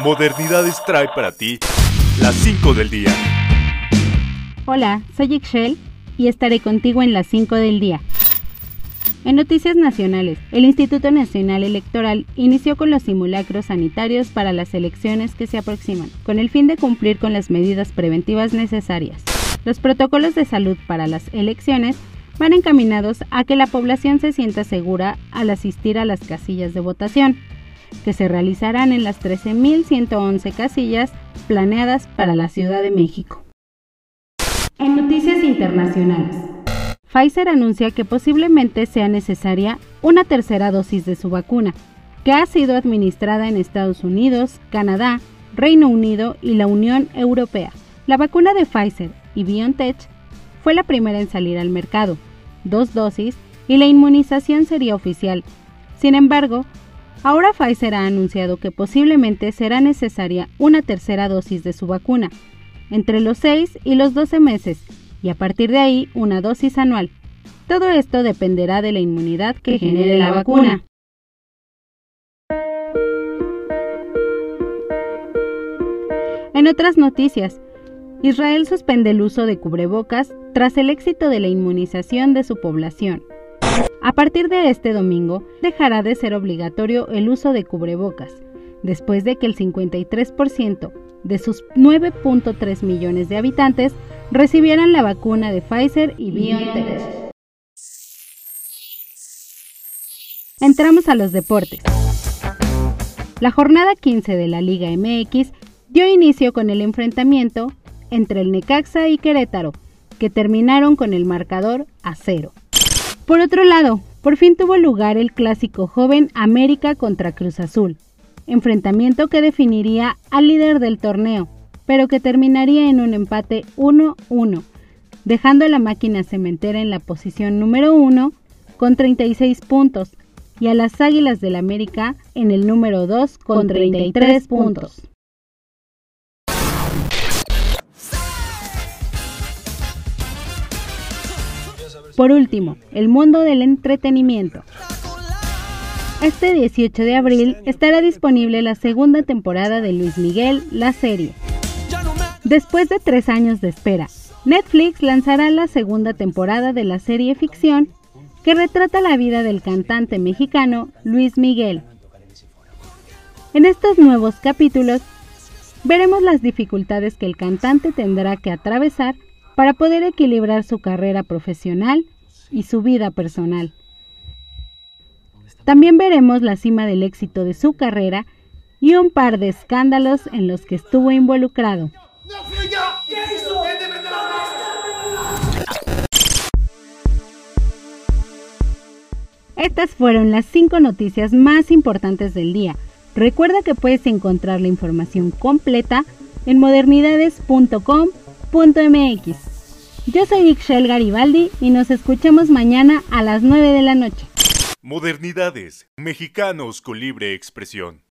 Modernidades trae para ti las 5 del día. Hola, soy Ixchel y estaré contigo en las 5 del día. En noticias nacionales, el Instituto Nacional Electoral inició con los simulacros sanitarios para las elecciones que se aproximan, con el fin de cumplir con las medidas preventivas necesarias. Los protocolos de salud para las elecciones van encaminados a que la población se sienta segura al asistir a las casillas de votación, que se realizarán en las 13.111 casillas planeadas para la Ciudad de México. En noticias internacionales, Pfizer anuncia que posiblemente sea necesaria una tercera dosis de su vacuna, que ha sido administrada en Estados Unidos, Canadá, Reino Unido y la Unión Europea. La vacuna de Pfizer y BioNTech fue la primera en salir al mercado, dos dosis, y la inmunización sería oficial. Sin embargo, ahora Pfizer ha anunciado que posiblemente será necesaria una tercera dosis de su vacuna, entre los 6 y los 12 meses, y a partir de ahí una dosis anual. Todo esto dependerá de la inmunidad que genere la vacuna. En otras noticias, Israel suspende el uso de cubrebocas tras el éxito de la inmunización de su población. A partir de este domingo, dejará de ser obligatorio el uso de cubrebocas, después de que el 53% de sus 9.3 millones de habitantes recibieran la vacuna de Pfizer y BioNTech. Entramos a los deportes. La jornada 15 de la Liga MX dio inicio con el enfrentamiento entre el Necaxa y Querétaro, que terminaron con el marcador a cero. Por otro lado, por fin tuvo lugar el clásico joven América contra Cruz Azul, enfrentamiento que definiría al líder del torneo, pero que terminaría en un empate 1-1, dejando a la máquina cementera en la posición número 1 con 36 puntos y a las Águilas del América en el número 2 con 33 puntos. Por último, el mundo del entretenimiento. Este 18 de abril estará disponible la segunda temporada de Luis Miguel, la serie. Después de tres años de espera, Netflix lanzará la segunda temporada de la serie ficción que retrata la vida del cantante mexicano Luis Miguel. En estos nuevos capítulos veremos las dificultades que el cantante tendrá que atravesar para poder equilibrar su carrera profesional y su vida personal. También veremos la cima del éxito de su carrera y un par de escándalos en los que estuvo involucrado. Estas fueron las cinco noticias más importantes del día. Recuerda que puedes encontrar la información completa en modernidades.com.mx. Yo soy Ixchel Garibaldi y nos escuchamos mañana a las 9 de la noche. Modernidades, mexicanos con libre expresión.